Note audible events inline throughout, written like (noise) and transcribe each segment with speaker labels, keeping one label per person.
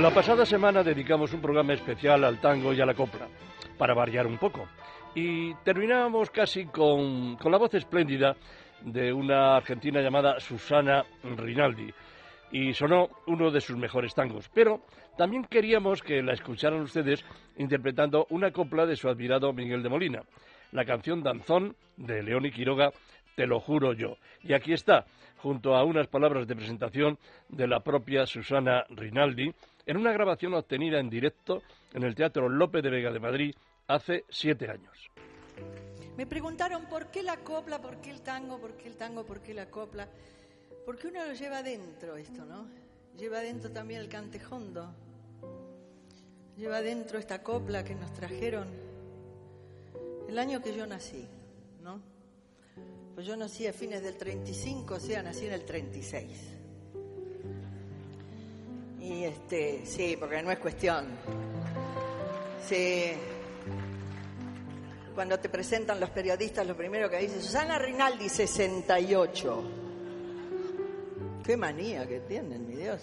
Speaker 1: La pasada semana dedicamos un programa especial al tango y a la copla, para variar un poco. Y terminábamos casi con, con la voz espléndida de una argentina llamada Susana Rinaldi. Y sonó uno de sus mejores tangos. Pero también queríamos que la escucharan ustedes interpretando una copla de su admirado Miguel de Molina. La canción Danzón de León y Quiroga, Te lo juro yo. Y aquí está, junto a unas palabras de presentación de la propia Susana Rinaldi, en una grabación obtenida en directo en el Teatro López de Vega de Madrid hace siete años.
Speaker 2: Me preguntaron por qué la copla, por qué el tango, por qué el tango, por qué la copla. Porque uno lo lleva dentro esto, ¿no? Lleva dentro también el cantejondo. Lleva dentro esta copla que nos trajeron el año que yo nací, ¿no? Pues yo nací a fines del 35, o sea, nací en el 36. Y este, sí, porque no es cuestión. Sí. Cuando te presentan los periodistas, lo primero que dice, Susana Rinaldi, 68. Qué manía que tienen, mi Dios.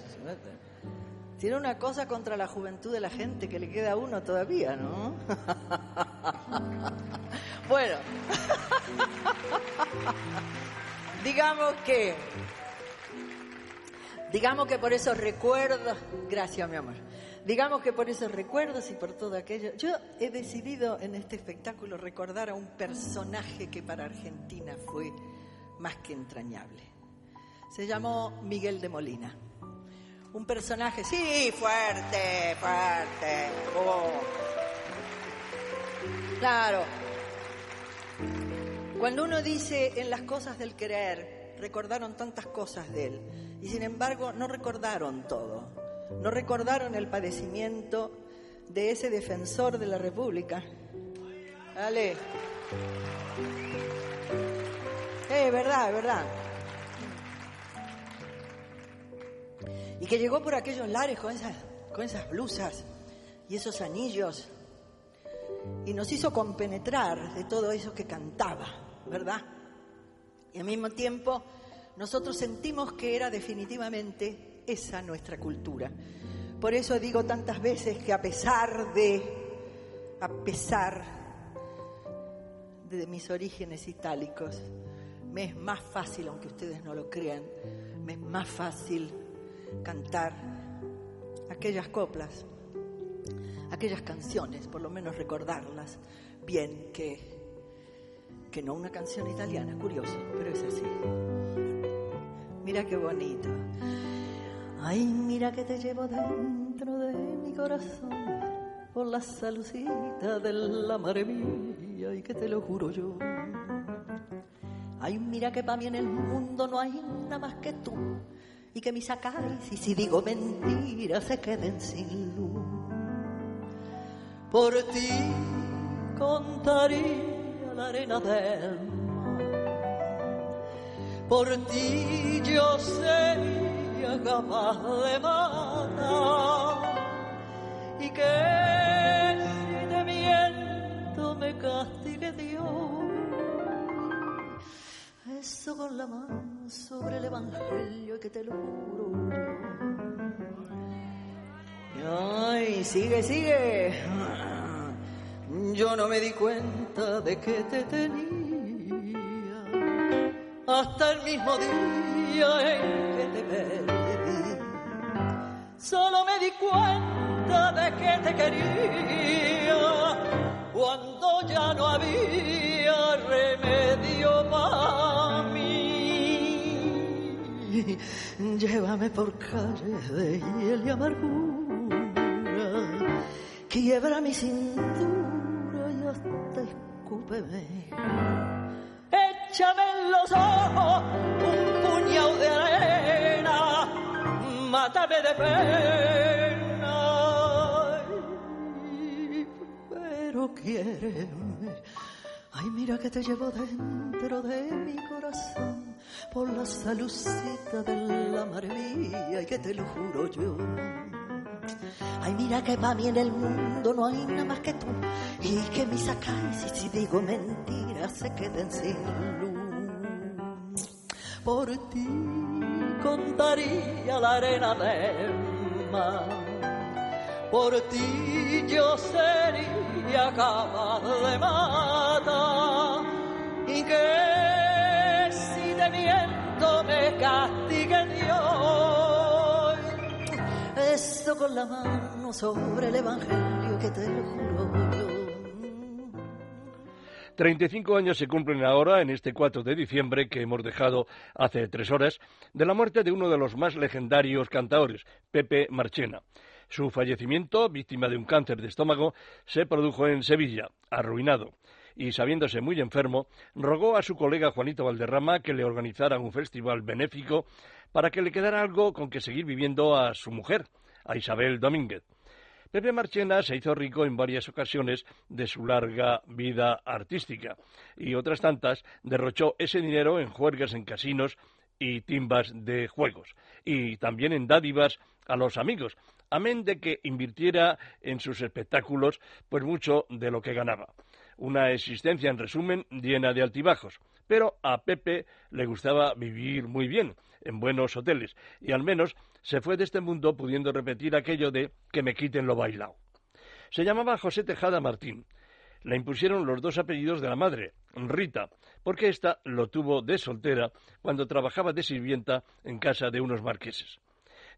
Speaker 2: Tiene una cosa contra la juventud de la gente que le queda a uno todavía, ¿no? (laughs) bueno, (laughs) digamos que Digamos que por esos recuerdos, gracias mi amor, digamos que por esos recuerdos y por todo aquello, yo he decidido en este espectáculo recordar a un personaje que para Argentina fue más que entrañable. Se llamó Miguel de Molina. Un personaje, sí, fuerte, fuerte. Oh. Claro. Cuando uno dice en las cosas del querer, recordaron tantas cosas de él y sin embargo no recordaron todo, no recordaron el padecimiento de ese defensor de la República. Dale. Es verdad, es verdad. Y que llegó por aquellos lares con esas blusas y esos anillos y nos hizo compenetrar de todo eso que cantaba, ¿verdad? Y al mismo tiempo nosotros sentimos que era definitivamente esa nuestra cultura. Por eso digo tantas veces que a pesar de, a pesar de mis orígenes itálicos, me es más fácil, aunque ustedes no lo crean, me es más fácil cantar aquellas coplas, aquellas canciones, por lo menos recordarlas bien que, que no una canción italiana, curioso, pero es así. Mira qué bonito. Ay, mira que te llevo dentro de mi corazón por la salucita de la madre mía y que te lo juro yo. Ay, mira que para mí en el mundo no hay nada más que tú y que mis sacáis y si digo mentiras se queden sin luz. Por ti contaría la arena del por ti yo sería capaz de matar y que si te miento me castigue Dios. Eso con la mano sobre el Evangelio que te lo juro. Ay, sigue, sigue. Yo no me di cuenta de que te tenía hasta el mismo día en que te perdí. Solo me di cuenta de que te quería cuando ya no había remedio para mí. Llévame por calles de hiel y amargura, quiebra mi cintura y hasta escúpeme échame en los ojos un puñado de arena, mátame de pena. pero quiéreme. Ay, mira que te llevo dentro de mi corazón por la salucita de la mía y que te lo juro yo. Ay, mira que para mí en el mundo no hay nada más que tú. Y que mis acacias, si digo mentiras, se queden sin luz. Por ti contaría la arena del mar, por ti yo sería capaz de matar. Y que Con la mano sobre el Evangelio que te lo juro yo.
Speaker 1: 35 años se cumplen ahora, en este 4 de diciembre que hemos dejado hace tres horas, de la muerte de uno de los más legendarios cantaores, Pepe Marchena. Su fallecimiento, víctima de un cáncer de estómago, se produjo en Sevilla, arruinado, y sabiéndose muy enfermo, rogó a su colega Juanito Valderrama que le organizara un festival benéfico para que le quedara algo con que seguir viviendo a su mujer, a Isabel Domínguez. Pepe Marchena se hizo rico en varias ocasiones de su larga vida artística y otras tantas derrochó ese dinero en juergas en casinos y timbas de juegos y también en dádivas a los amigos, amén de que invirtiera en sus espectáculos pues mucho de lo que ganaba. Una existencia, en resumen, llena de altibajos. Pero a Pepe le gustaba vivir muy bien, en buenos hoteles, y al menos se fue de este mundo pudiendo repetir aquello de que me quiten lo bailado. Se llamaba José Tejada Martín. Le impusieron los dos apellidos de la madre, Rita, porque ésta lo tuvo de soltera cuando trabajaba de sirvienta en casa de unos marqueses.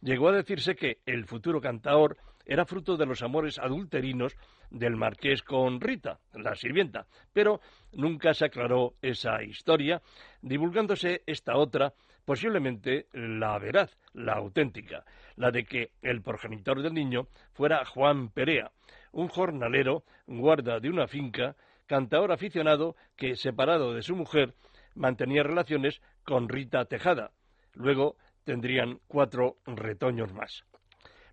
Speaker 1: Llegó a decirse que el futuro cantaor era fruto de los amores adulterinos del marqués con Rita, la sirvienta, pero nunca se aclaró esa historia, divulgándose esta otra, posiblemente la veraz, la auténtica, la de que el progenitor del niño fuera Juan Perea, un jornalero, guarda de una finca, cantaor aficionado que, separado de su mujer, mantenía relaciones con Rita Tejada. Luego tendrían cuatro retoños más.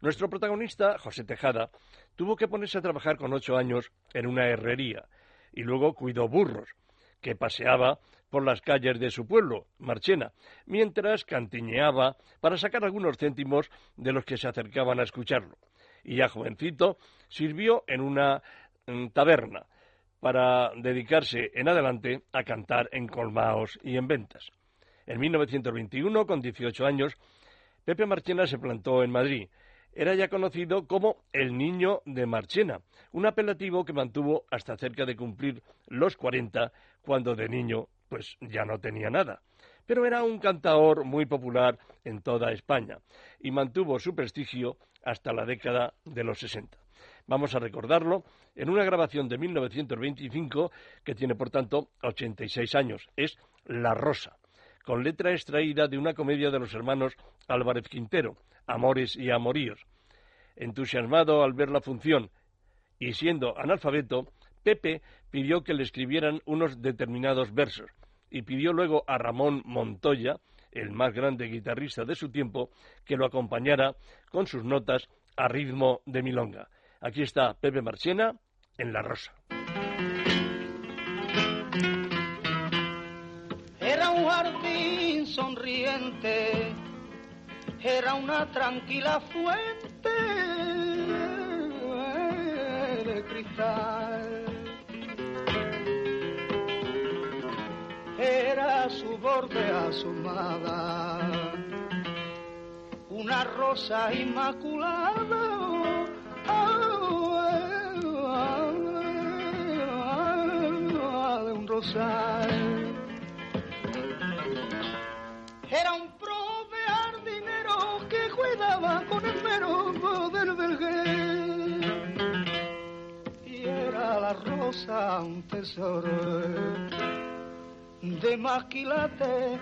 Speaker 1: Nuestro protagonista, José Tejada, tuvo que ponerse a trabajar con ocho años en una herrería y luego cuidó burros, que paseaba por las calles de su pueblo, Marchena, mientras cantiñeaba para sacar algunos céntimos de los que se acercaban a escucharlo. Y ya jovencito sirvió en una mm, taberna para dedicarse en adelante a cantar en colmaos y en ventas. En 1921, con 18 años, Pepe Marchena se plantó en Madrid era ya conocido como el niño de Marchena, un apelativo que mantuvo hasta cerca de cumplir los 40, cuando de niño pues ya no tenía nada. Pero era un cantaor muy popular en toda España y mantuvo su prestigio hasta la década de los 60. Vamos a recordarlo en una grabación de 1925 que tiene por tanto 86 años. Es La Rosa, con letra extraída de una comedia de los hermanos Álvarez Quintero, Amores y Amoríos. Entusiasmado al ver la función y siendo analfabeto, Pepe pidió que le escribieran unos determinados versos y pidió luego a Ramón Montoya, el más grande guitarrista de su tiempo, que lo acompañara con sus notas a ritmo de milonga. Aquí está Pepe Marchena en La Rosa.
Speaker 3: Sonriente era una tranquila fuente de cristal. Era su borde asomada, una rosa inmaculada. de un rosal. Era un cuidaba con el mero del vergel. Y era la rosa un tesoro de más quilate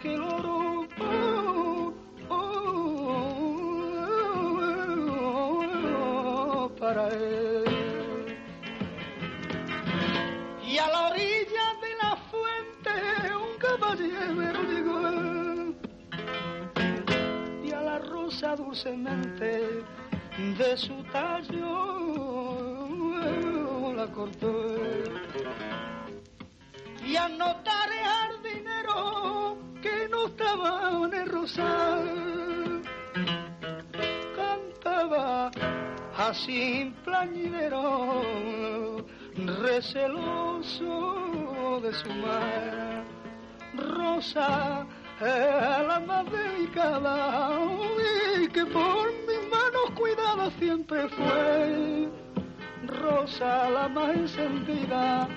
Speaker 3: que el oro. Corté. Y a notar dinero que no estaba en el rosal, cantaba así plañidero, receloso de su mar. Rosa la más delicada y que por mis manos cuidada siempre fue. Rosa la más encendida,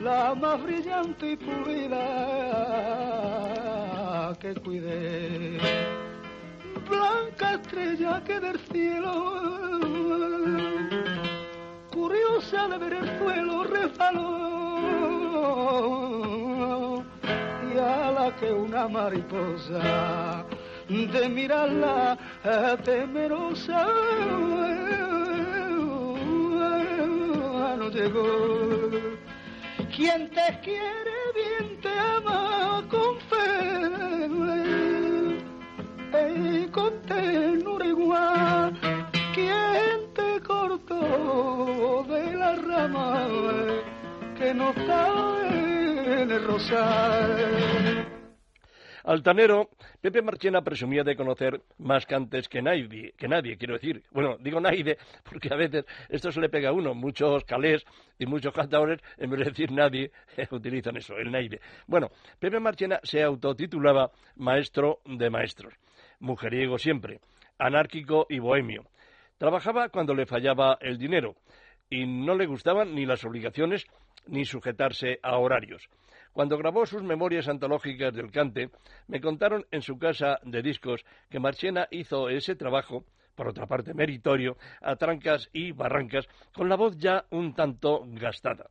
Speaker 3: la más brillante y pulida que cuidé. Blanca estrella que del cielo, curiosa de ver el suelo, resbaló a la que una mariposa de mirarla temerosa no. Quien te quiere bien te ama con fe y con ternura igual. Quien te cortó de la rama que no cae
Speaker 1: Altanero, Pepe Marchena presumía de conocer más cantes que nadie, que nadie, quiero decir. Bueno, digo nadie (laughs) porque a veces esto se le pega a uno. Muchos calés y muchos cantadores, en vez de decir nadie, (laughs) utilizan eso, el naide. Bueno, Pepe Marchena se autotitulaba maestro de maestros. Mujeriego siempre, anárquico y bohemio. Trabajaba cuando le fallaba el dinero y no le gustaban ni las obligaciones ni sujetarse a horarios. Cuando grabó sus memorias antológicas del cante, me contaron en su casa de discos que Marchena hizo ese trabajo, por otra parte meritorio, a trancas y barrancas, con la voz ya un tanto gastada.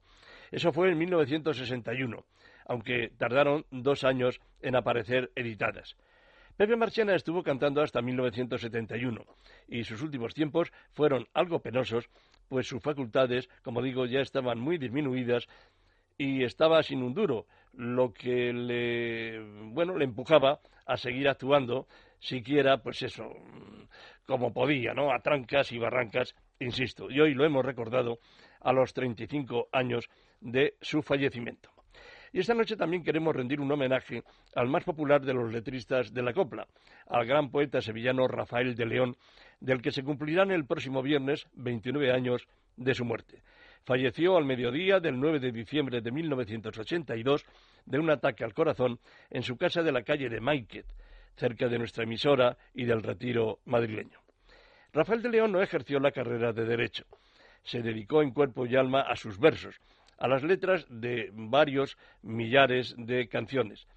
Speaker 1: Eso fue en 1961, aunque tardaron dos años en aparecer editadas. Pepe Marchena estuvo cantando hasta 1971 y sus últimos tiempos fueron algo penosos pues sus facultades, como digo, ya estaban muy disminuidas y estaba sin un duro, lo que le, bueno, le empujaba a seguir actuando, siquiera, pues eso, como podía, ¿no? A trancas y barrancas, insisto. Y hoy lo hemos recordado a los 35 años de su fallecimiento. Y esta noche también queremos rendir un homenaje al más popular de los letristas de la copla, al gran poeta sevillano Rafael de León, del que se cumplirán el próximo viernes 29 años de su muerte. Falleció al mediodía del 9 de diciembre de 1982 de un ataque al corazón en su casa de la calle de Maiquet, cerca de nuestra emisora y del retiro madrileño. Rafael de León no ejerció la carrera de Derecho. Se dedicó en cuerpo y alma a sus versos, a las letras de varios millares de canciones.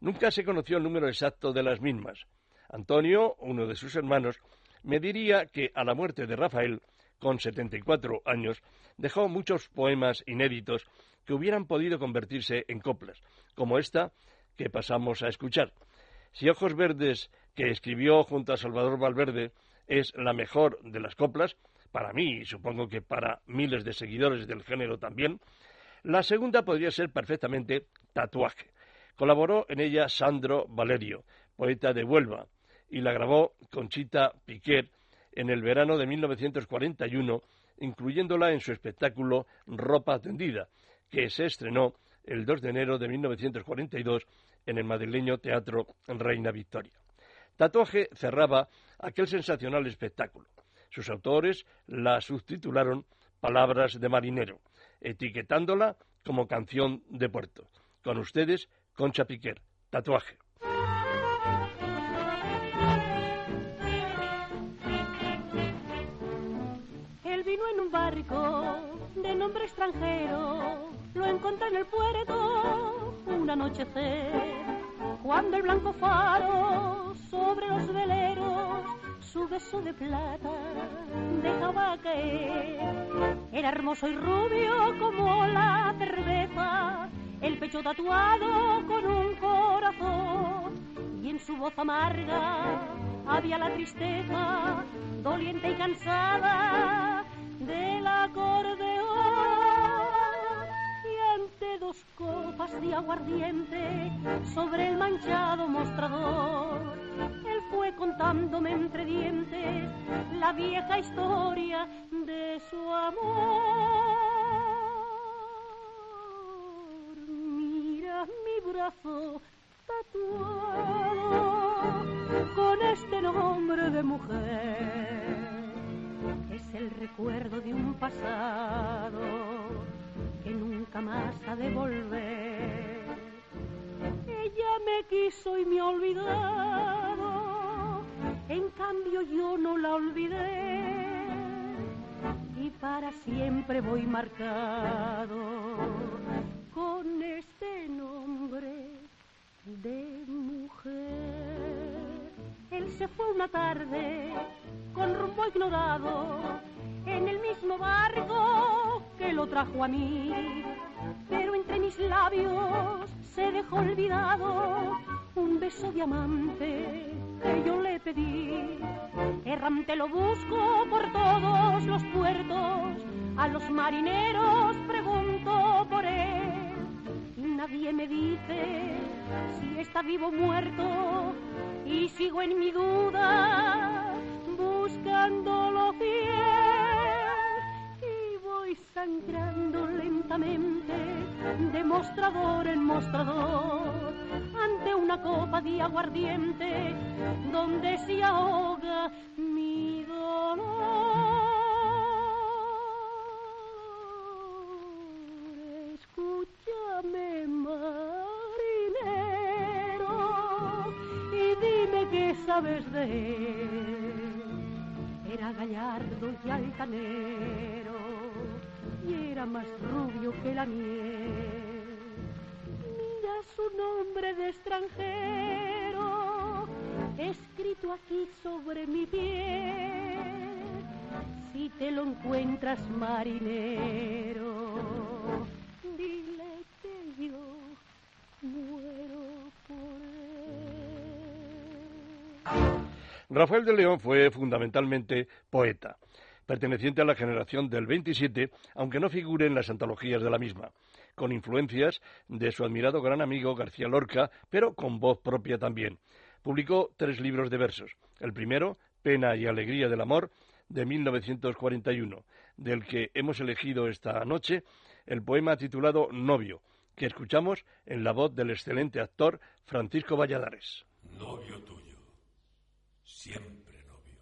Speaker 1: Nunca se conoció el número exacto de las mismas. Antonio, uno de sus hermanos, me diría que a la muerte de Rafael, con 74 años, dejó muchos poemas inéditos que hubieran podido convertirse en coplas, como esta que pasamos a escuchar. Si Ojos Verdes, que escribió junto a Salvador Valverde, es la mejor de las coplas, para mí y supongo que para miles de seguidores del género también, la segunda podría ser perfectamente Tatuaje. Colaboró en ella Sandro Valerio, poeta de Huelva, y la grabó Conchita Piquet en el verano de 1941, incluyéndola en su espectáculo Ropa Tendida, que se estrenó el 2 de enero de 1942 en el madrileño Teatro Reina Victoria. Tatuaje cerraba aquel sensacional espectáculo. Sus autores la subtitularon Palabras de marinero, etiquetándola como canción de puerto. Con ustedes, Concha Piquer, Tatuaje.
Speaker 4: De nombre extranjero lo encontré en el puerto un anochecer cuando el blanco faro sobre los veleros su beso de plata dejaba caer. Era hermoso y rubio como la cerveza el pecho tatuado con un corazón y en su voz amarga había la tristeza doliente y cansada del acordeón y ante dos copas de aguardiente sobre el manchado mostrador él fue contándome entre dientes la vieja historia de su amor. Mira mi brazo tatuado con este nombre de mujer. Es el recuerdo de un pasado que nunca más ha de volver. Ella me quiso y me ha olvidado, en cambio yo no la olvidé y para siempre voy marcado con este nombre de mujer. Se fue una tarde con rumbo ignorado en el mismo barco que lo trajo a mí, pero entre mis labios se dejó olvidado un beso de amante que yo le pedí. Errante lo busco por todos los puertos, a los marineros pregunto por él. Nadie me dice si está vivo o muerto, y sigo en mi duda buscándolo fiel. Y voy sangrando lentamente de mostrador en mostrador ante una copa de aguardiente donde se ahoga mi dolor. Escúchame, marinero, y dime qué sabes de él. Era gallardo y altanero, y era más rubio que la miel su nombre de extranjero escrito aquí sobre mi piel. Si te lo encuentras marinero,
Speaker 1: Rafael de León fue fundamentalmente poeta, perteneciente a la generación del 27, aunque no figure en las antologías de la misma con influencias de su admirado gran amigo García Lorca, pero con voz propia también. Publicó tres libros de versos. El primero, Pena y Alegría del Amor, de 1941, del que hemos elegido esta noche el poema titulado Novio, que escuchamos en la voz del excelente actor Francisco Valladares.
Speaker 5: Novio tuyo, siempre novio.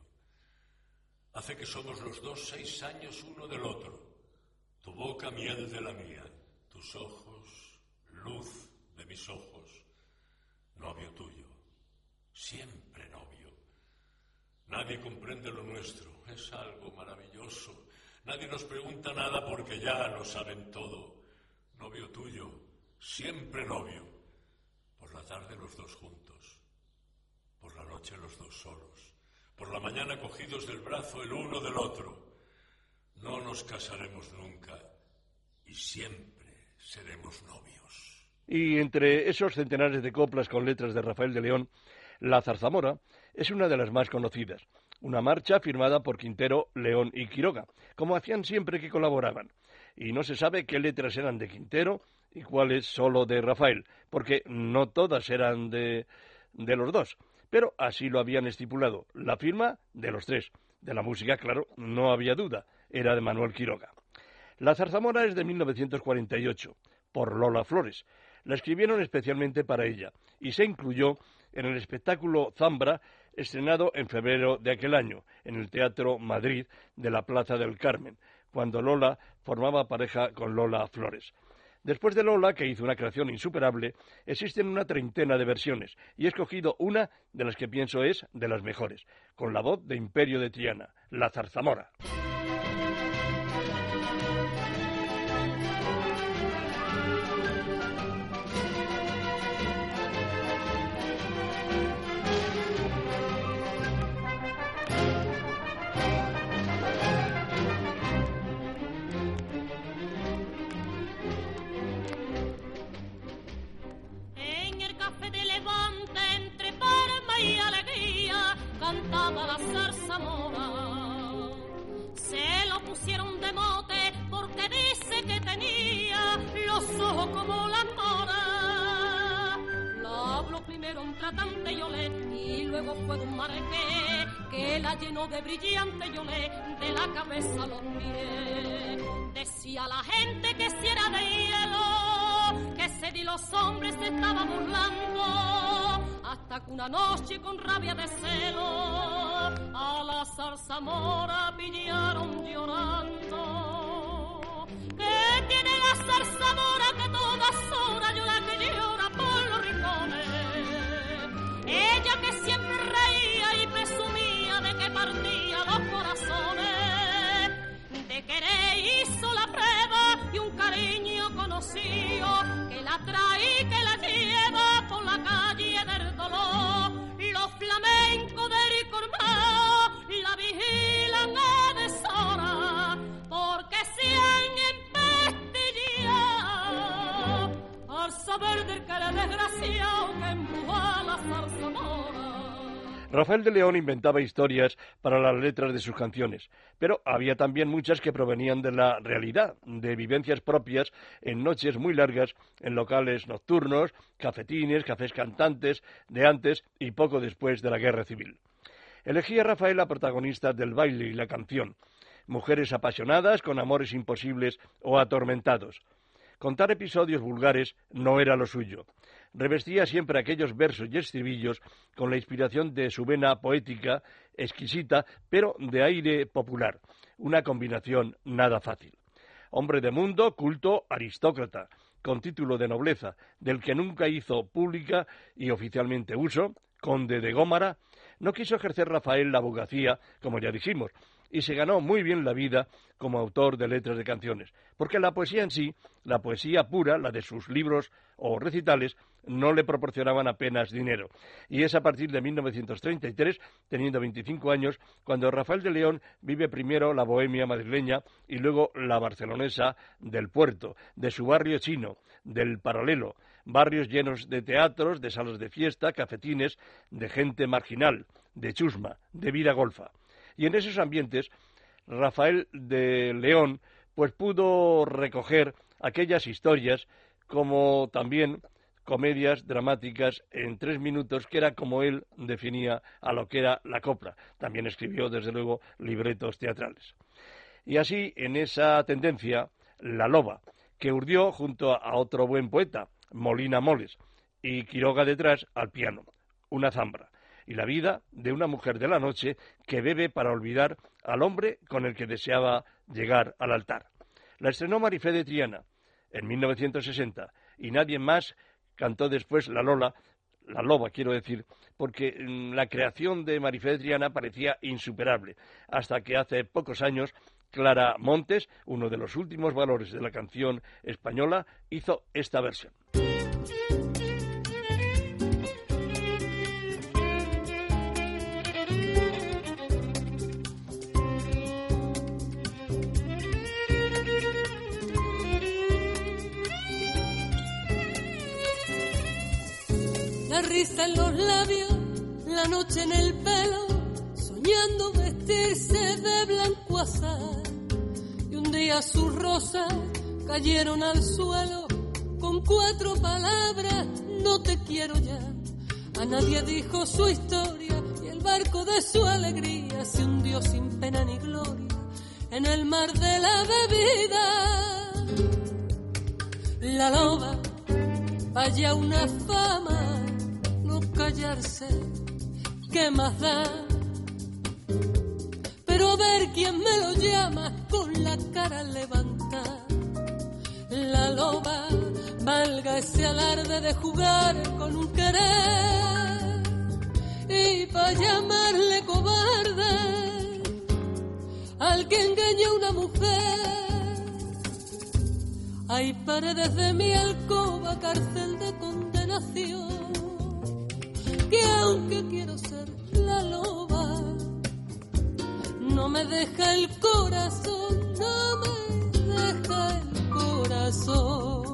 Speaker 5: Hace que somos los dos seis años uno del otro, tu boca miel de la mía, tus ojos, luz de mis ojos, novio tuyo, siempre novio. Nadie comprende lo nuestro, es algo maravilloso. Nadie nos pregunta nada porque ya lo saben todo. Novio tuyo, siempre novio. Por la tarde los dos juntos, por la noche los dos solos, por la mañana cogidos del brazo el uno del otro. No nos casaremos nunca y siempre seremos novios.
Speaker 1: Y entre esos centenares de coplas con letras de Rafael de León, La Zarzamora es una de las más conocidas. Una marcha firmada por Quintero, León y Quiroga, como hacían siempre que colaboraban. Y no se sabe qué letras eran de Quintero y cuáles solo de Rafael, porque no todas eran de, de los dos. Pero así lo habían estipulado. La firma de los tres. De la música, claro, no había duda. Era de Manuel Quiroga. La zarzamora es de 1948, por Lola Flores. La escribieron especialmente para ella y se incluyó en el espectáculo Zambra, estrenado en febrero de aquel año, en el Teatro Madrid de la Plaza del Carmen, cuando Lola formaba pareja con Lola Flores. Después de Lola, que hizo una creación insuperable, existen una treintena de versiones, y he escogido una de las que pienso es de las mejores, con la voz de Imperio de Triana, la zarzamora.
Speaker 6: Y luego fue de un marqués que la llenó de brillante yolé de la cabeza a los pies. Decía la gente que si era de hielo, que se y los hombres se estaban burlando hasta que una noche con rabia de celo a la zarzamora pillaron llorando. ¿Qué tiene la zarzamora y un cariño conocido que la trae y que la lleva por la calle del dolor. Los flamencos del Cormao la vigilan a deshora porque se han empestillado al saber del era desgraciado
Speaker 1: Rafael de León inventaba historias para las letras de sus canciones, pero había también muchas que provenían de la realidad, de vivencias propias en noches muy largas, en locales nocturnos, cafetines, cafés cantantes, de antes y poco después de la Guerra Civil. Elegía Rafael a protagonista del baile y la canción, mujeres apasionadas con amores imposibles o atormentados. Contar episodios vulgares no era lo suyo. Revestía siempre aquellos versos y estribillos con la inspiración de su vena poética, exquisita, pero de aire popular. Una combinación nada fácil. Hombre de mundo, culto, aristócrata, con título de nobleza, del que nunca hizo pública y oficialmente uso, conde de Gómara, no quiso ejercer Rafael la abogacía, como ya dijimos, y se ganó muy bien la vida como autor de letras de canciones, porque la poesía en sí, la poesía pura, la de sus libros o recitales, no le proporcionaban apenas dinero. Y es a partir de 1933, teniendo 25 años, cuando Rafael de León vive primero la bohemia madrileña y luego la barcelonesa del puerto, de su barrio chino, del paralelo, barrios llenos de teatros, de salas de fiesta, cafetines, de gente marginal, de chusma, de vida golfa. Y en esos ambientes, Rafael de León pues pudo recoger aquellas historias como también comedias dramáticas en tres minutos, que era como él definía a lo que era la copla. También escribió, desde luego, libretos teatrales. Y así, en esa tendencia, La Loba, que urdió junto a otro buen poeta, Molina Moles, y Quiroga detrás al piano, una zambra y la vida de una mujer de la noche que bebe para olvidar al hombre con el que deseaba llegar al altar. La estrenó Marifé de Triana en 1960 y nadie más cantó después La Lola, La Loba quiero decir, porque mm, la creación de Marifé Triana parecía insuperable, hasta que hace pocos años Clara Montes, uno de los últimos valores de la canción española, hizo esta versión.
Speaker 7: En los labios, la noche en el pelo, soñando vestirse de blanco azar. Y un día sus rosas cayeron al suelo con cuatro palabras, no te quiero ya. A nadie dijo su historia y el barco de su alegría se hundió sin pena ni gloria en el mar de la bebida. La loba, vaya una fama callarse, ¿qué más da? Pero ver quién me lo llama con la cara levantada. La loba valga ese alarde de jugar con un querer y para llamarle cobarde al que engaña una mujer. Hay paredes de mi alcoba, cárcel de quiero ser la loba, no me deja el corazón, no me deja el corazón.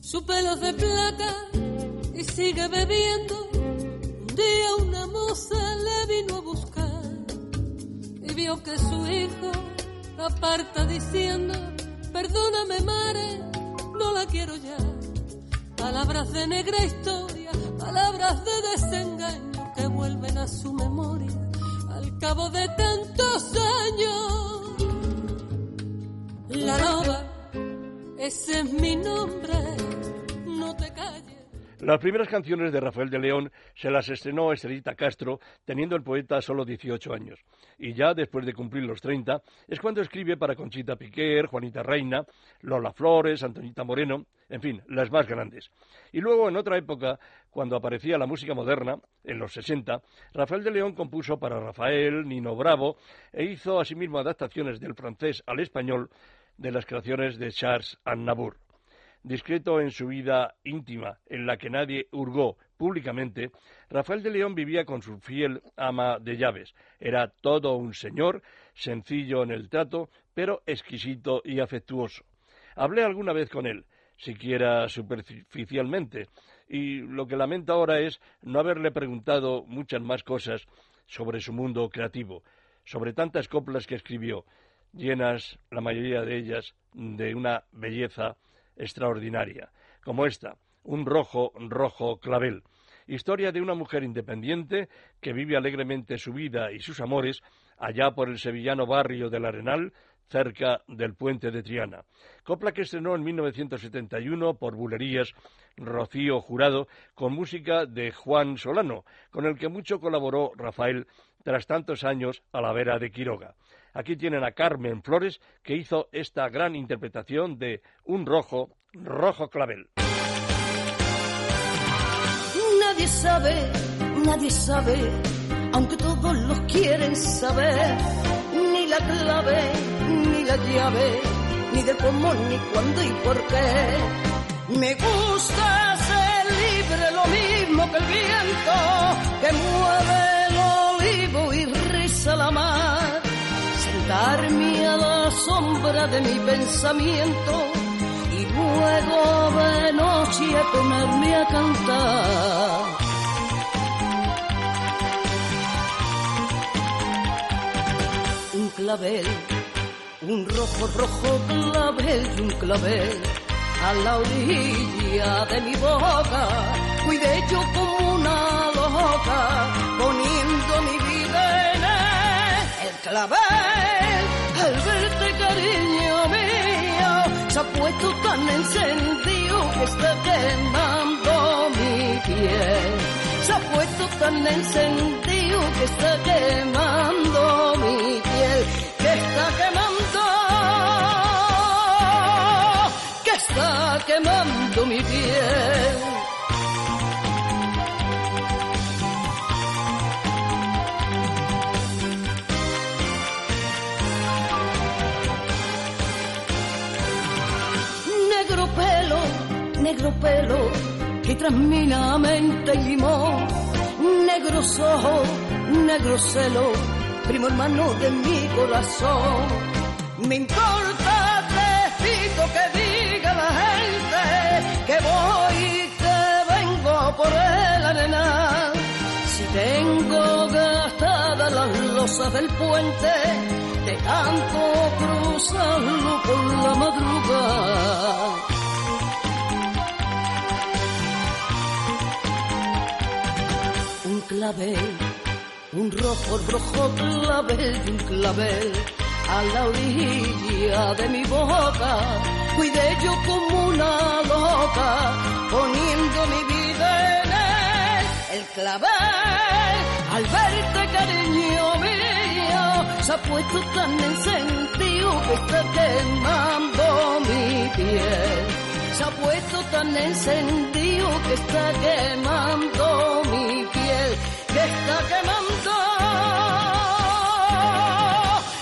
Speaker 7: su pelo de plata bebiendo. Un día una moza le vino a buscar y vio que su hijo aparta diciendo Perdóname, mare, no la quiero ya. Palabras de negra historia, palabras de desengaño que vuelven a su memoria al cabo de tantos años. La loba, ese es mi nombre.
Speaker 1: Las primeras canciones de Rafael de León se las estrenó Estelita Castro, teniendo el poeta solo 18 años. Y ya después de cumplir los 30, es cuando escribe para Conchita Piquer, Juanita Reina, Lola Flores, Antonita Moreno, en fin, las más grandes. Y luego, en otra época, cuando aparecía la música moderna, en los 60, Rafael de León compuso para Rafael, Nino Bravo, e hizo asimismo adaptaciones del francés al español de las creaciones de Charles Aznavour discreto en su vida íntima, en la que nadie hurgó públicamente, Rafael de León vivía con su fiel ama de llaves. Era todo un señor, sencillo en el trato, pero exquisito y afectuoso. Hablé alguna vez con él, siquiera superficialmente, y lo que lamento ahora es no haberle preguntado muchas más cosas sobre su mundo creativo, sobre tantas coplas que escribió, llenas, la mayoría de ellas, de una belleza extraordinaria, como esta, un rojo, rojo clavel. Historia de una mujer independiente que vive alegremente su vida y sus amores allá por el sevillano barrio del Arenal, cerca del puente de Triana. Copla que estrenó en 1971 por Bulerías Rocío Jurado con música de Juan Solano, con el que mucho colaboró Rafael tras tantos años a la vera de Quiroga. Aquí tienen a Carmen Flores, que hizo esta gran interpretación de Un rojo, rojo clavel.
Speaker 8: Nadie sabe, nadie sabe, aunque todos los quieren saber, ni la clave, ni la llave, ni de cómo, ni cuándo y por qué. Me gusta ser libre, lo mismo que el viento que sentarme a la sombra de mi pensamiento y luego de noche ponerme a cantar. Un clavel, un rojo, rojo clavel y un clavel a la orilla de mi boca. Cuidé yo como una loca, poniendo mi clavel. Al verte, cariño mío, se ha puesto tan encendido que está quemando mi piel. Se ha puesto tan encendido que está quemando mi piel, que está quemando, que está quemando mi piel. Negro pelo, que tras mente y limón, negros ojos, negro celo, primo hermano de mi corazón. Me importa trecito que diga la gente que voy y que vengo por el arenal. Si tengo gastadas las losas del puente, de tanto cruzarlo por la madrugada. Un rojo, rojo clavel, un clavel a la orilla de mi boca. Cuidé yo como una loca, poniendo mi vida en él. El clavel, al verte cariño mío, se ha puesto tan encendido que está quemando mi piel. Se ha puesto tan encendido que está quemando mi piel, que está quemando,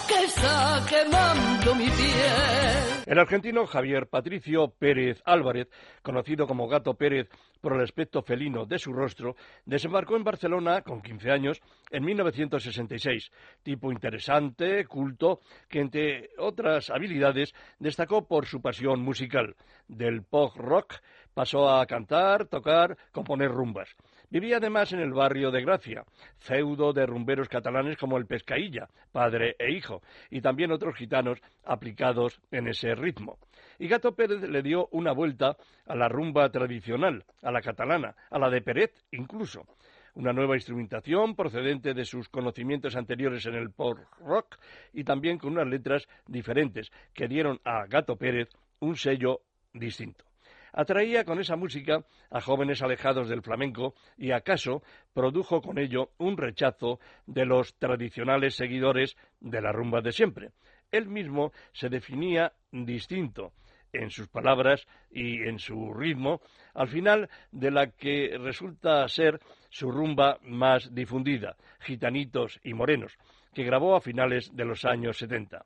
Speaker 8: que está quemando mi piel.
Speaker 1: El argentino Javier Patricio Pérez Álvarez, conocido como Gato Pérez por el aspecto felino de su rostro, desembarcó en Barcelona con 15 años en 1966. Tipo interesante, culto, que entre otras habilidades destacó por su pasión musical. Del pop rock pasó a cantar, tocar, componer rumbas. Vivía además en el barrio de Gracia, feudo de rumberos catalanes como el Pescailla, padre e hijo, y también otros gitanos aplicados en ese ritmo. Y Gato Pérez le dio una vuelta a la rumba tradicional, a la catalana, a la de Peret incluso una nueva instrumentación procedente de sus conocimientos anteriores en el pop rock y también con unas letras diferentes que dieron a Gato Pérez un sello distinto. Atraía con esa música a jóvenes alejados del flamenco y acaso produjo con ello un rechazo de los tradicionales seguidores de la rumba de siempre. Él mismo se definía distinto en sus palabras y en su ritmo, al final de la que resulta ser su rumba más difundida, Gitanitos y Morenos, que grabó a finales de los años 70.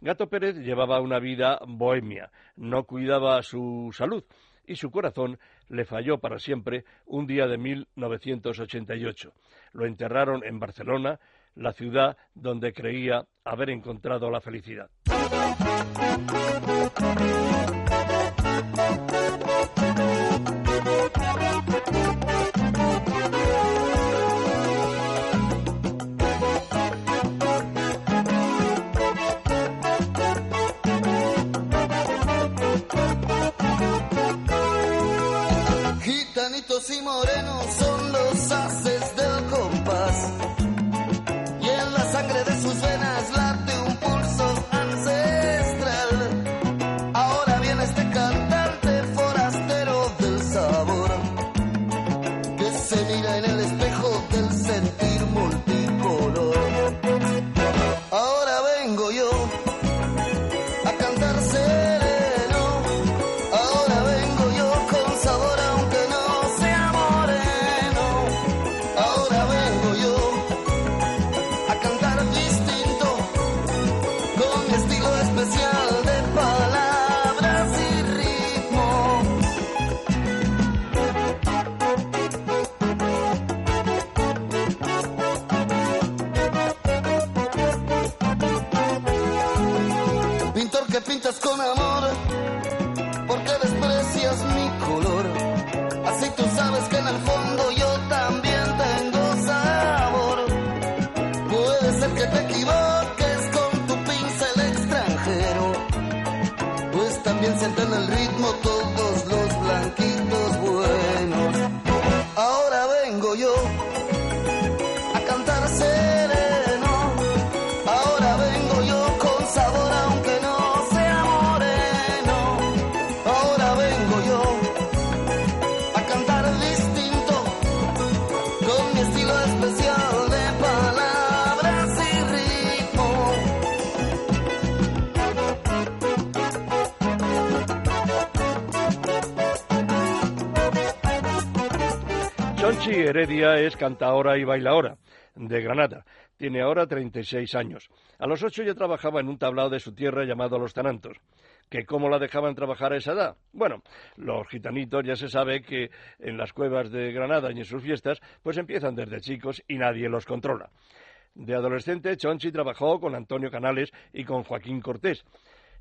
Speaker 1: Gato Pérez llevaba una vida bohemia, no cuidaba su salud y su corazón le falló para siempre un día de 1988. Lo enterraron en Barcelona, la ciudad donde creía haber encontrado la felicidad.
Speaker 9: Y morenos son los haces del compás.
Speaker 1: Heredia es cantaora y bailaora de Granada. Tiene ahora 36 años. A los ocho ya trabajaba en un tablao de su tierra llamado Los Tanantos. ¿Que cómo la dejaban trabajar a esa edad? Bueno, los gitanitos ya se sabe que en las cuevas de Granada y en sus fiestas, pues empiezan desde chicos y nadie los controla. De adolescente, Chonchi trabajó con Antonio Canales y con Joaquín Cortés.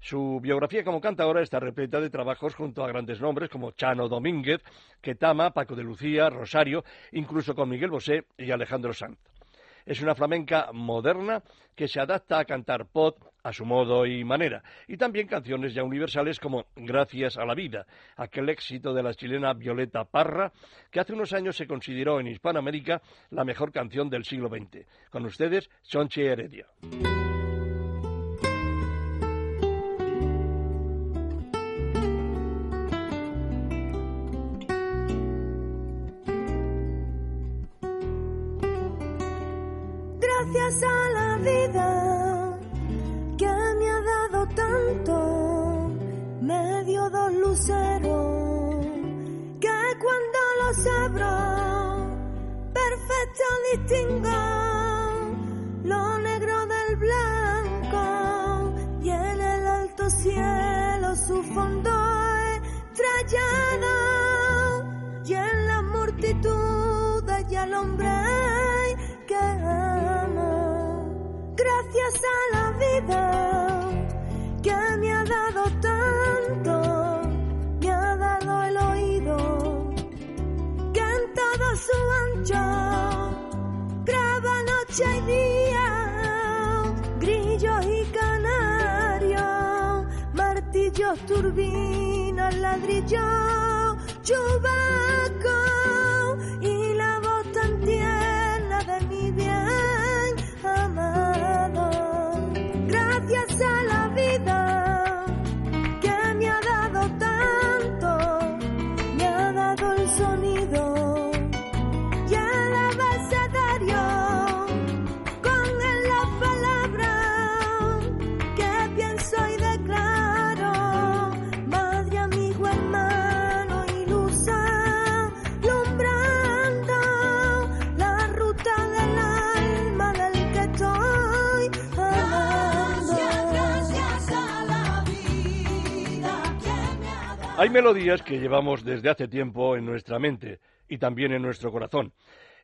Speaker 1: Su biografía como cantadora está repleta de trabajos junto a grandes nombres como Chano Domínguez, Ketama, Paco de Lucía, Rosario, incluso con Miguel Bosé y Alejandro Sanz. Es una flamenca moderna que se adapta a cantar pop a su modo y manera, y también canciones ya universales como Gracias a la vida, aquel éxito de la chilena Violeta Parra, que hace unos años se consideró en Hispanoamérica la mejor canción del siglo XX. Con ustedes, Sonchi Heredia.
Speaker 2: Que cuando los abro, perfecto distingo lo negro del blanco y en el alto cielo su fondo estrellado y en la multitud y al hombre que amo. Gracias a la vida escucho, graba noche y día, grillos y canarios, martillos, turbinas, ladrillos, chubaco
Speaker 1: Hay melodías que llevamos desde hace tiempo en nuestra mente y también en nuestro corazón.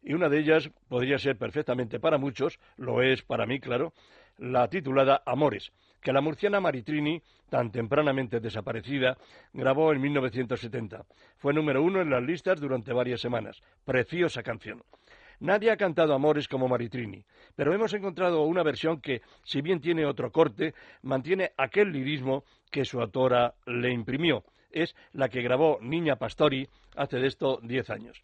Speaker 1: Y una de ellas podría ser perfectamente para muchos, lo es para mí, claro, la titulada Amores, que la murciana Maritrini, tan tempranamente desaparecida, grabó en 1970. Fue número uno en las listas durante varias semanas. Preciosa canción. Nadie ha cantado Amores como Maritrini, pero hemos encontrado una versión que, si bien tiene otro corte, mantiene aquel lirismo que su autora le imprimió. Es la que grabó Niña Pastori hace de esto diez años.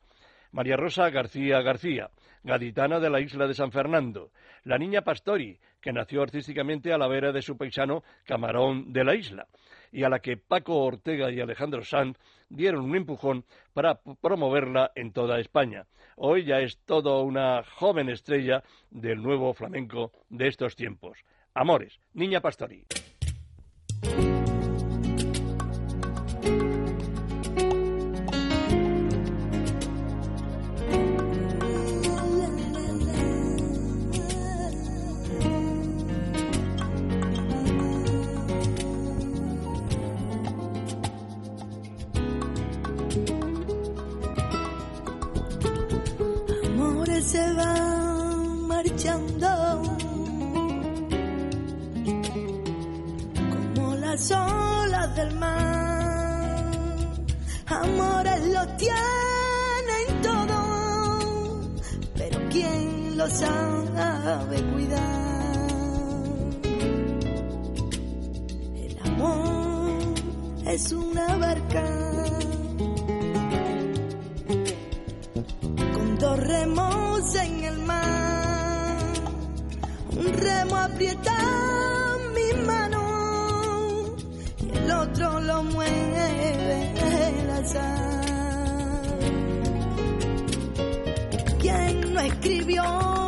Speaker 1: María Rosa García García, gaditana de la isla de San Fernando, la niña Pastori, que nació artísticamente a la vera de su paisano Camarón de la isla, y a la que Paco Ortega y Alejandro Sanz dieron un empujón para promoverla en toda España. Hoy ya es toda una joven estrella del nuevo flamenco de estos tiempos. Amores, niña Pastori.
Speaker 2: Se van marchando como las olas del mar. Amores lo tienen todo, pero ¿quién lo sabe cuidar? El amor es una barca con dos remos en el mar. Un remo aprieta mi mano y el otro lo mueve el azar. ¿Quién no escribió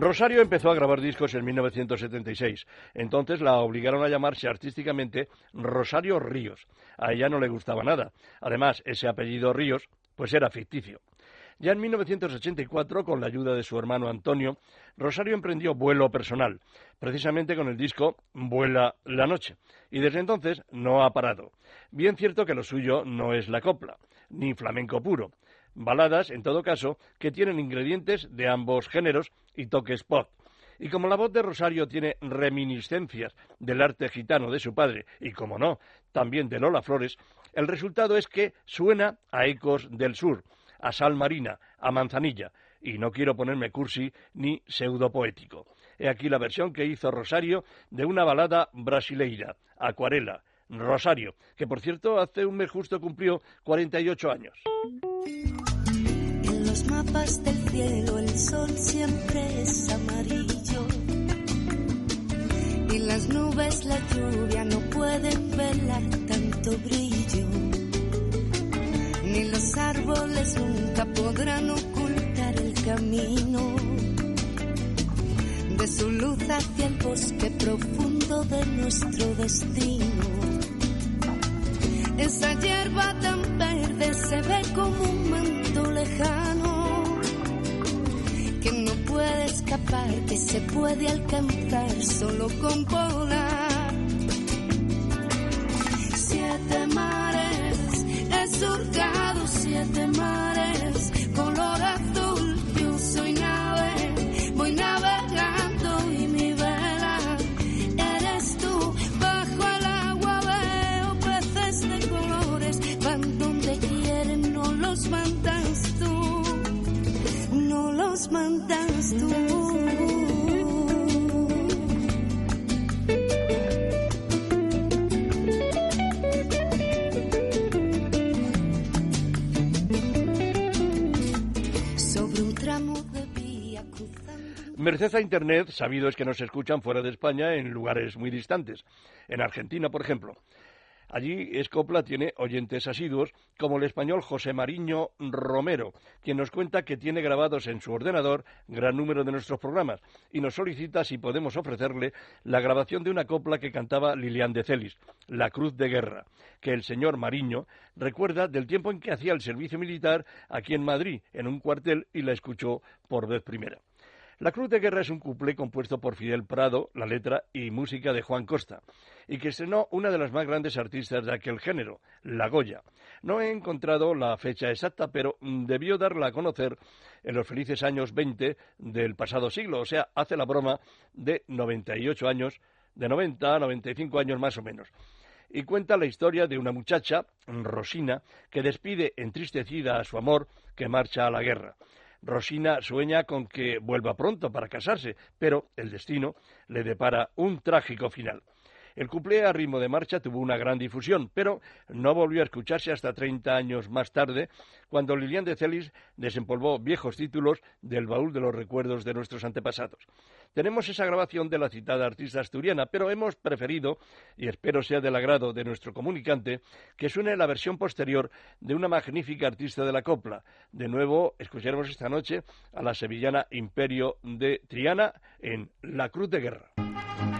Speaker 1: Rosario empezó a grabar discos en 1976. Entonces la obligaron a llamarse artísticamente Rosario Ríos. A ella no le gustaba nada. Además, ese apellido Ríos, pues era ficticio. Ya en 1984, con la ayuda de su hermano Antonio, Rosario emprendió vuelo personal, precisamente con el disco Vuela la noche, y desde entonces no ha parado. Bien cierto que lo suyo no es la copla, ni flamenco puro, baladas, en todo caso, que tienen ingredientes de ambos géneros y toques pop. Y como la voz de Rosario tiene reminiscencias del arte gitano de su padre, y como no, también de Lola Flores, el resultado es que suena a ecos del sur, a sal marina, a manzanilla, y no quiero ponerme cursi ni pseudopoético. He aquí la versión que hizo Rosario de una balada brasileira, Acuarela, Rosario, que por cierto hace un mes justo cumplió 48 años.
Speaker 2: En los mapas del cielo el sol siempre es amarillo. Y las nubes la lluvia no pueden velar tanto brillo. Ni los árboles nunca podrán ocultar el camino de su luz hacia el bosque profundo de nuestro destino.
Speaker 8: Esa hierba tan verde se ve como un manto lejano que no puede escapar, que se puede alcanzar solo con volar. Siete mares, he surcado siete mares, color azul, yo soy nave, no los mandas tú.
Speaker 1: Merced a Internet, sabido es que nos escuchan fuera de España en lugares muy distantes. En Argentina, por ejemplo. Allí Escopla tiene oyentes asiduos, como el español José Mariño Romero, quien nos cuenta que tiene grabados en su ordenador gran número de nuestros programas y nos solicita si podemos ofrecerle la grabación de una copla que cantaba Lilian de Celis, La Cruz de Guerra, que el señor Mariño recuerda del tiempo en que hacía el servicio militar aquí en Madrid, en un cuartel, y la escuchó por vez primera. La Cruz de Guerra es un cuplé compuesto por Fidel Prado, la letra y música de Juan Costa, y que estrenó una de las más grandes artistas de aquel género, La Goya. No he encontrado la fecha exacta, pero mm, debió darla a conocer en los felices años 20 del pasado siglo, o sea, hace la broma de 98 años, de 90 a 95 años más o menos y cuenta la historia de una muchacha, Rosina, que despide entristecida a su amor que marcha a la guerra. Rosina sueña con que vuelva pronto para casarse, pero el destino le depara un trágico final. El cuplé a ritmo de marcha tuvo una gran difusión, pero no volvió a escucharse hasta 30 años más tarde, cuando Lilian de Celis desempolvó viejos títulos del baúl de los recuerdos de nuestros antepasados. Tenemos esa grabación de la citada artista asturiana, pero hemos preferido, y espero sea del agrado de nuestro comunicante, que suene la versión posterior de una magnífica artista de la copla. De nuevo, escucharemos esta noche a la sevillana Imperio de Triana en La Cruz de Guerra.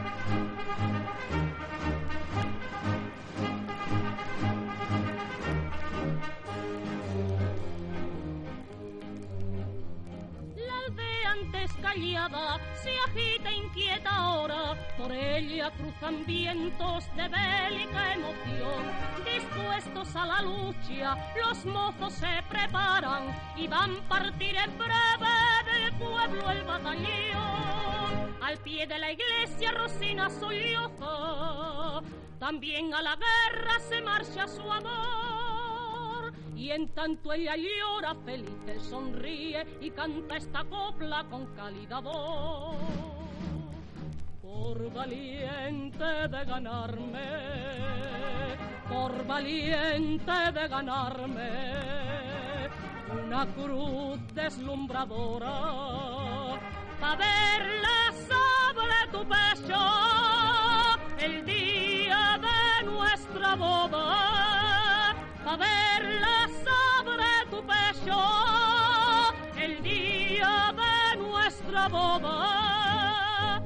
Speaker 6: Callada se agita inquieta ahora, por ella cruzan vientos de bélica emoción. Dispuestos a la lucha, los mozos se preparan y van a partir en breve del pueblo el batallón. Al pie de la iglesia Rosina solloza, también a la guerra se marcha su amor. Y en tanto ella llora feliz, sonríe y canta esta copla con cálida voz. Por valiente de ganarme, por valiente de ganarme, una cruz deslumbradora, pa' verla sobre tu pecho el día de nuestra boda, pa' verla nuestra boda.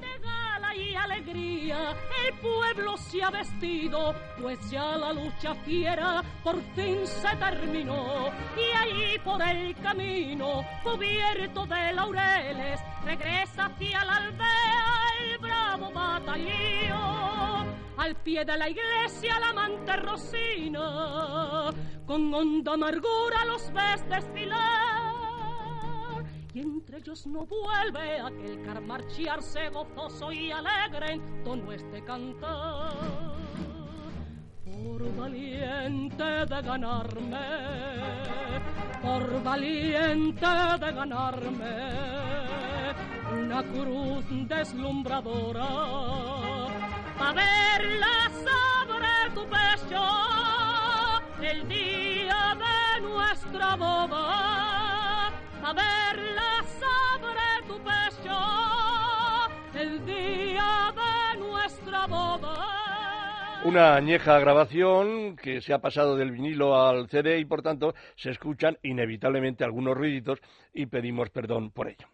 Speaker 6: de gala y alegría el pueblo se ha vestido, pues ya la lucha fiera por fin se terminó. Y ahí por el camino, cubierto de laureles, regresa hacia la aldea el bravo batallón. Al pie de la iglesia la amante Rosina, con honda amargura los ves desfilar y entre ellos no vuelve aquel car marcharse gozoso y alegre en tono este cantar. Por valiente de ganarme, por valiente de ganarme, una cruz deslumbradora, pa' verla sobre tu pecho el día de nuestra boda a verla sobre tu pecho el día de nuestra boda.
Speaker 1: Una añeja grabación que se ha pasado del vinilo al CD y por tanto se escuchan inevitablemente algunos ruiditos y pedimos perdón por ello.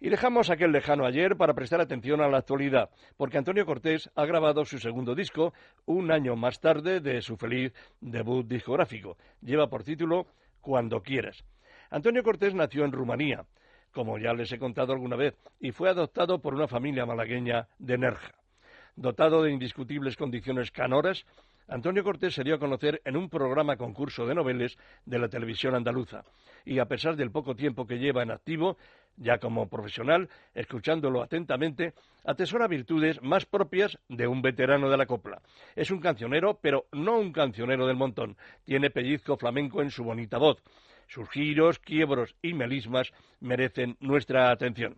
Speaker 1: Y dejamos aquel lejano ayer para prestar atención a la actualidad, porque Antonio Cortés ha grabado su segundo disco un año más tarde de su feliz debut discográfico. Lleva por título Cuando quieras. Antonio Cortés nació en Rumanía, como ya les he contado alguna vez, y fue adoptado por una familia malagueña de Nerja. Dotado de indiscutibles condiciones canoras, Antonio Cortés se dio a conocer en un programa concurso de noveles de la televisión andaluza, y a pesar del poco tiempo que lleva en activo, ya como profesional, escuchándolo atentamente, atesora virtudes más propias de un veterano de la copla. Es un cancionero, pero no un cancionero del montón. Tiene pellizco flamenco en su bonita voz. Sus giros, quiebros y melismas merecen nuestra atención.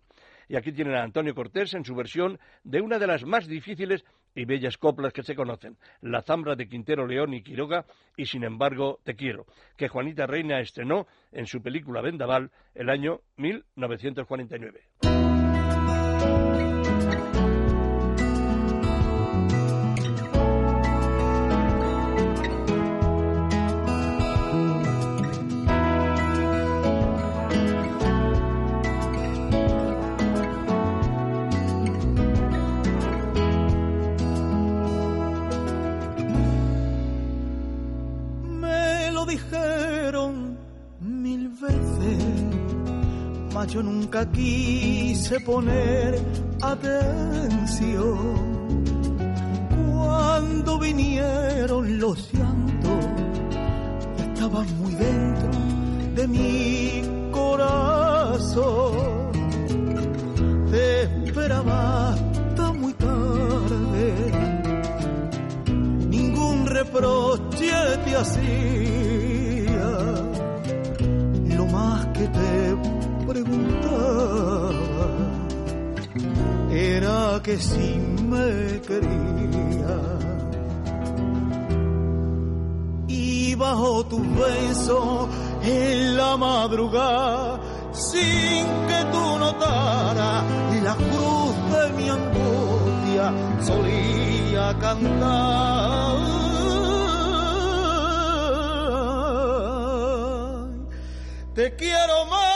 Speaker 1: Y aquí tienen a Antonio Cortés en su versión de una de las más difíciles y bellas coplas que se conocen, La Zambra de Quintero León y Quiroga y Sin embargo Te quiero, que Juanita Reina estrenó en su película Vendaval el año 1949.
Speaker 10: Yo nunca quise poner atención. Cuando vinieron los llantos, estaban muy dentro de mi corazón. Te esperaba hasta muy tarde ningún reproche te hacía. Que si me quería. Y bajo tu beso en la madrugada, sin que tú notaras la cruz de mi angustia, solía cantar. Te quiero más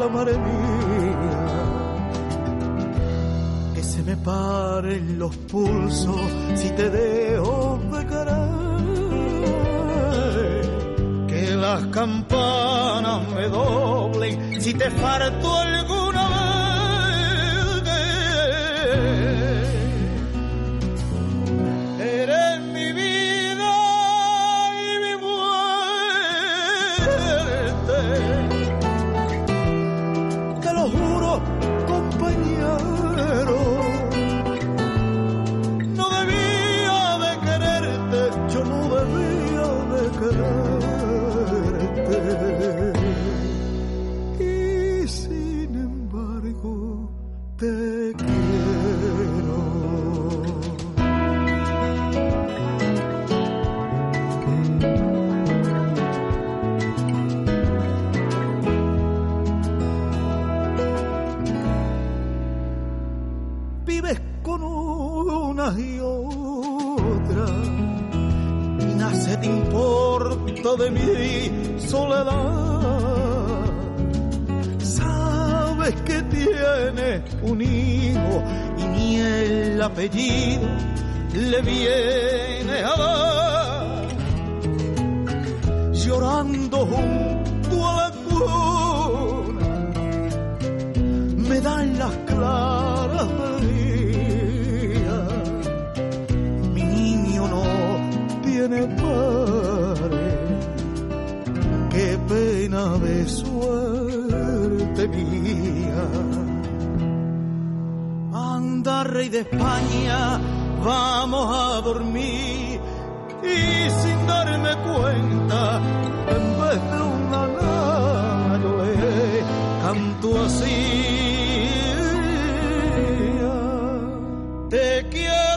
Speaker 10: la mare mía. Que se me paren los pulsos si te dejo de querer. Que las campanas me doblen si te falto alguna una y otra y nace te importa de mi soledad. Sabes que tiene un hijo y ni el apellido le viene a dar. Llorando junto a la cuna me dan las claras tiene padre, qué pena de suerte mía. Anda, rey de España, vamos a dormir y sin darme cuenta, en vez de una lana yo le canto así. Te quiero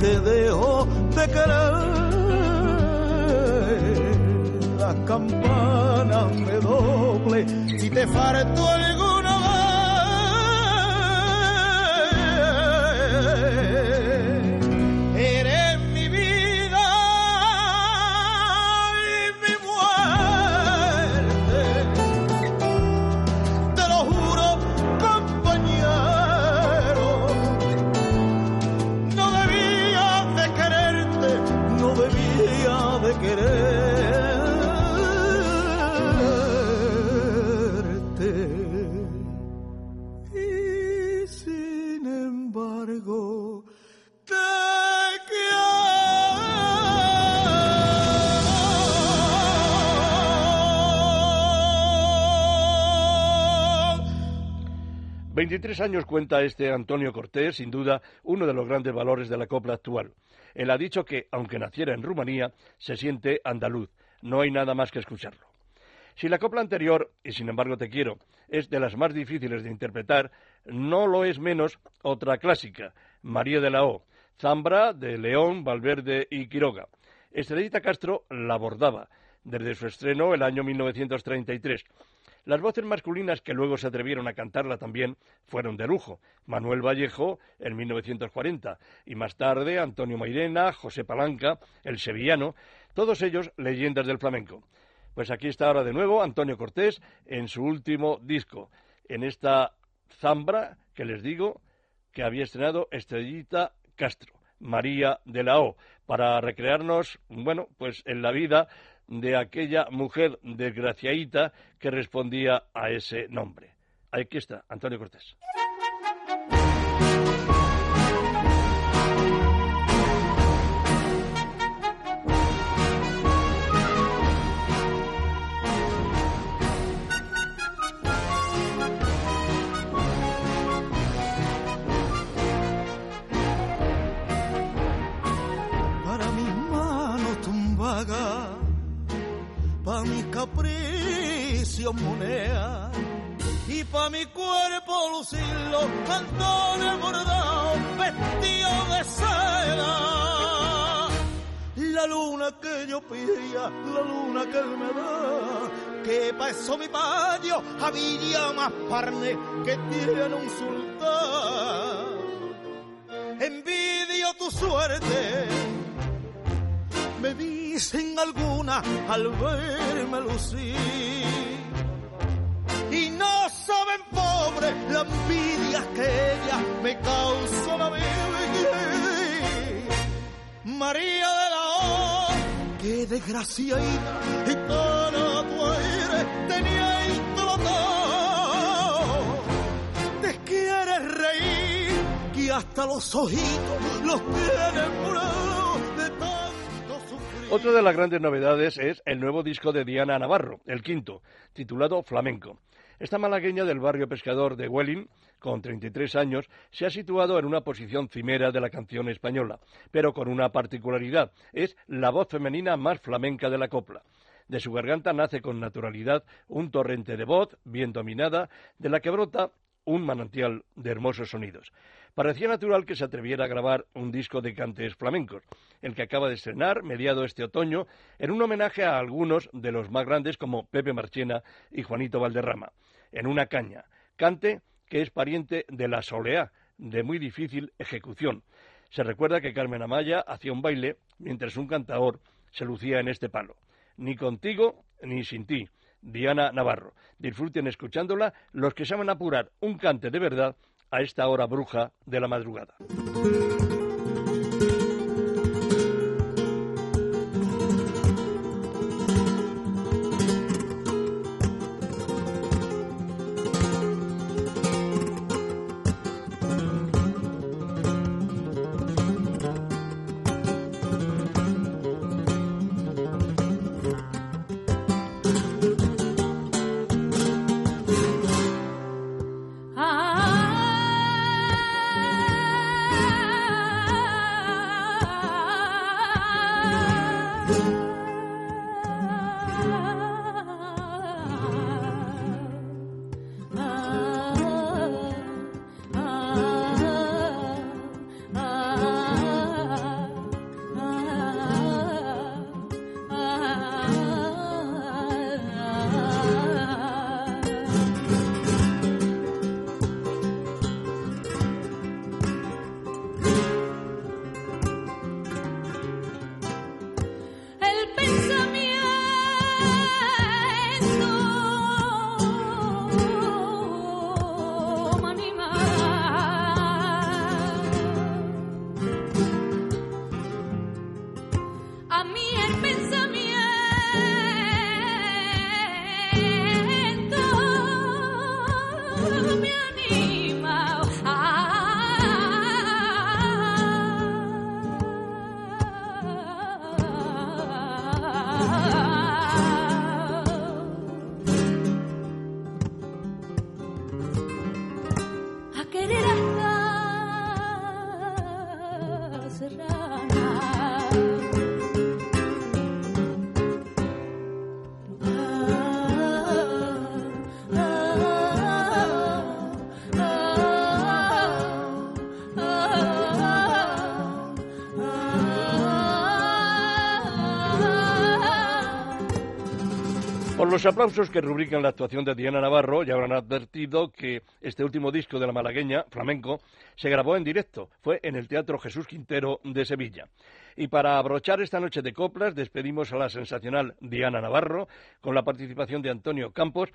Speaker 10: te dejo de querer. Las campanas me doble si te falto alguna
Speaker 1: 23 años cuenta este Antonio Cortés, sin duda uno de los grandes valores de la copla actual. Él ha dicho que, aunque naciera en Rumanía, se siente andaluz. No hay nada más que escucharlo. Si la copla anterior, y sin embargo te quiero, es de las más difíciles de interpretar, no lo es menos otra clásica, María de la O, Zambra de León, Valverde y Quiroga. Estrellita Castro la abordaba desde su estreno el año 1933. Las voces masculinas que luego se atrevieron a cantarla también fueron de lujo. Manuel Vallejo en 1940 y más tarde Antonio Mairena, José Palanca, el sevillano, todos ellos leyendas del flamenco. Pues aquí está ahora de nuevo Antonio Cortés en su último disco, en esta zambra que les digo que había estrenado Estrellita Castro, María de la O, para recrearnos, bueno, pues en la vida de aquella mujer desgraciadita que respondía a ese nombre. Aquí está, Antonio Cortés.
Speaker 10: Capricio moneda y para mi cuerpo lucirlo cantones bordados vestido de seda. La luna que yo pedía, la luna que él me da, que pa' eso mi patio había más carne que tiene un sultán. Envidio tu suerte, me dicen alguna al verme lucir. Y no saben, pobre, la envidia que ella me causa la vida. María de la O, qué desgraciadita, y cara tú eres, tenía y. Te quieres reír, que hasta los ojitos los tanto sufrir.
Speaker 1: Otra de las grandes novedades es el nuevo disco de Diana Navarro, el quinto, titulado Flamenco. Esta malagueña del barrio pescador de Welling, con 33 años, se ha situado en una posición cimera de la canción española, pero con una particularidad, es la voz femenina más flamenca de la copla. De su garganta nace con naturalidad un torrente de voz bien dominada, de la que brota un manantial de hermosos sonidos. Parecía natural que se atreviera a grabar un disco de cantes flamencos, el que acaba de estrenar, mediado este otoño, en un homenaje a algunos de los más grandes como Pepe Marchena y Juanito Valderrama, en una caña, cante que es pariente de la soleá, de muy difícil ejecución. Se recuerda que Carmen Amaya hacía un baile mientras un cantador se lucía en este palo. Ni contigo ni sin ti. Diana Navarro. Disfruten escuchándola los que saben apurar un cante de verdad a esta hora bruja de la madrugada. Los aplausos que rubrican la actuación de Diana Navarro ya habrán advertido que este último disco de la malagueña, flamenco, se grabó en directo. Fue en el Teatro Jesús Quintero de Sevilla. Y para abrochar esta noche de coplas, despedimos a la sensacional Diana Navarro con la participación de Antonio Campos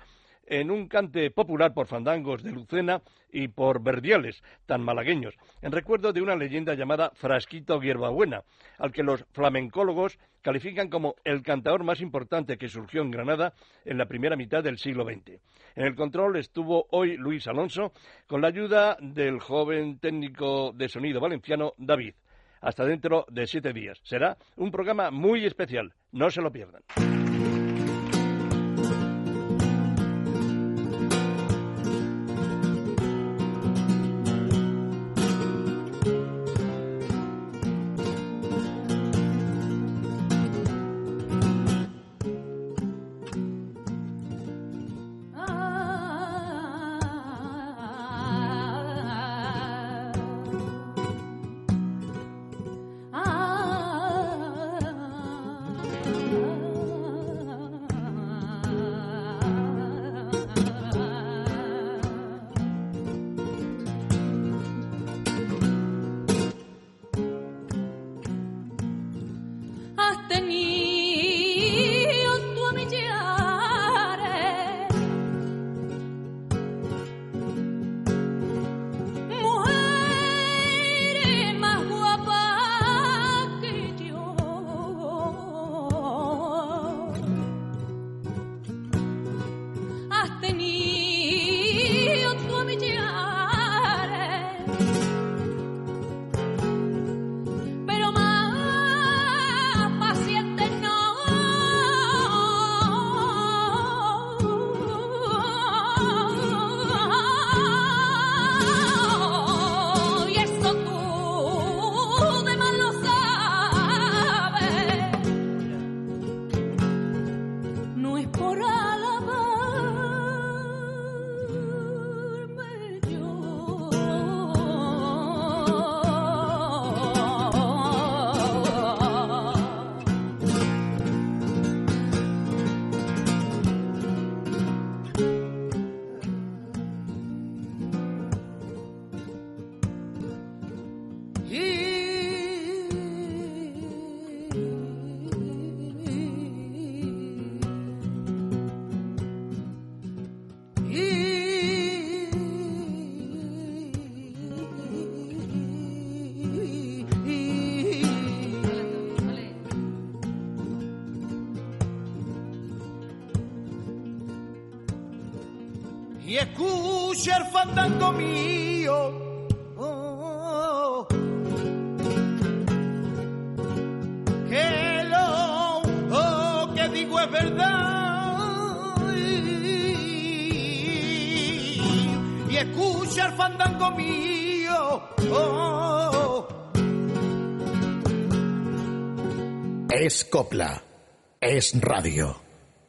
Speaker 1: en un cante popular por fandangos de Lucena y por verdiales tan malagueños, en recuerdo de una leyenda llamada Frasquito Hierbabuena, al que los flamencólogos califican como el cantador más importante que surgió en Granada en la primera mitad del siglo XX. En el control estuvo hoy Luis Alonso, con la ayuda del joven técnico de sonido valenciano David. Hasta dentro de siete días. Será un programa muy especial. No se lo pierdan.
Speaker 11: Es radio.